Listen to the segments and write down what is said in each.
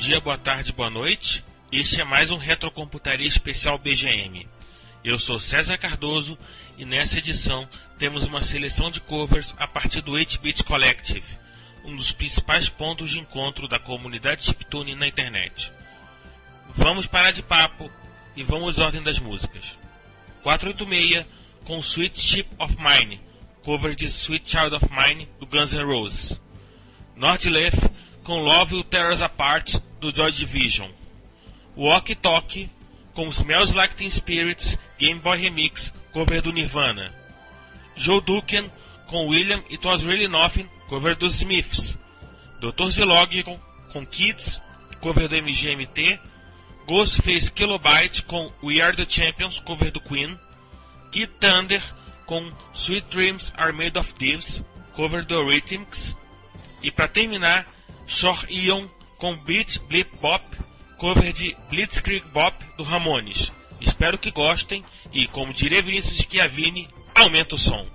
Dia, boa tarde, boa noite. Este é mais um Retrocomputaria Especial BGM. Eu sou César Cardoso e nessa edição temos uma seleção de covers a partir do 8-Bit Collective, um dos principais pontos de encontro da comunidade chiptune na internet. Vamos parar de papo e vamos à ordem das músicas. 486 com Sweet Ship of Mine, cover de Sweet Child of Mine do Guns N' Roses. North com Love Will Tear Us Apart do Joy Division. Walk Talk com Smells Like Teen Spirits Game Boy Remix, cover do Nirvana. Joe Duken com William It Was Really Nothing, cover dos Smiths. Dr. Zilog com, com Kids, cover do MGMT. Ghostface Kilobyte com We Are The Champions, cover do Queen. Kid Thunder com Sweet Dreams Are Made of Thieves, cover do Rhythmics. E para terminar, Shore Ion com Beat Blip Bop, cover de Blitzkrieg Bop do Ramones. Espero que gostem e, como diria Vinícius de Chiavini, aumenta o som.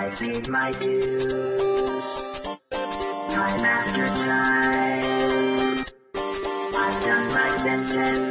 I paid my dues, time after time. I've done my sentence,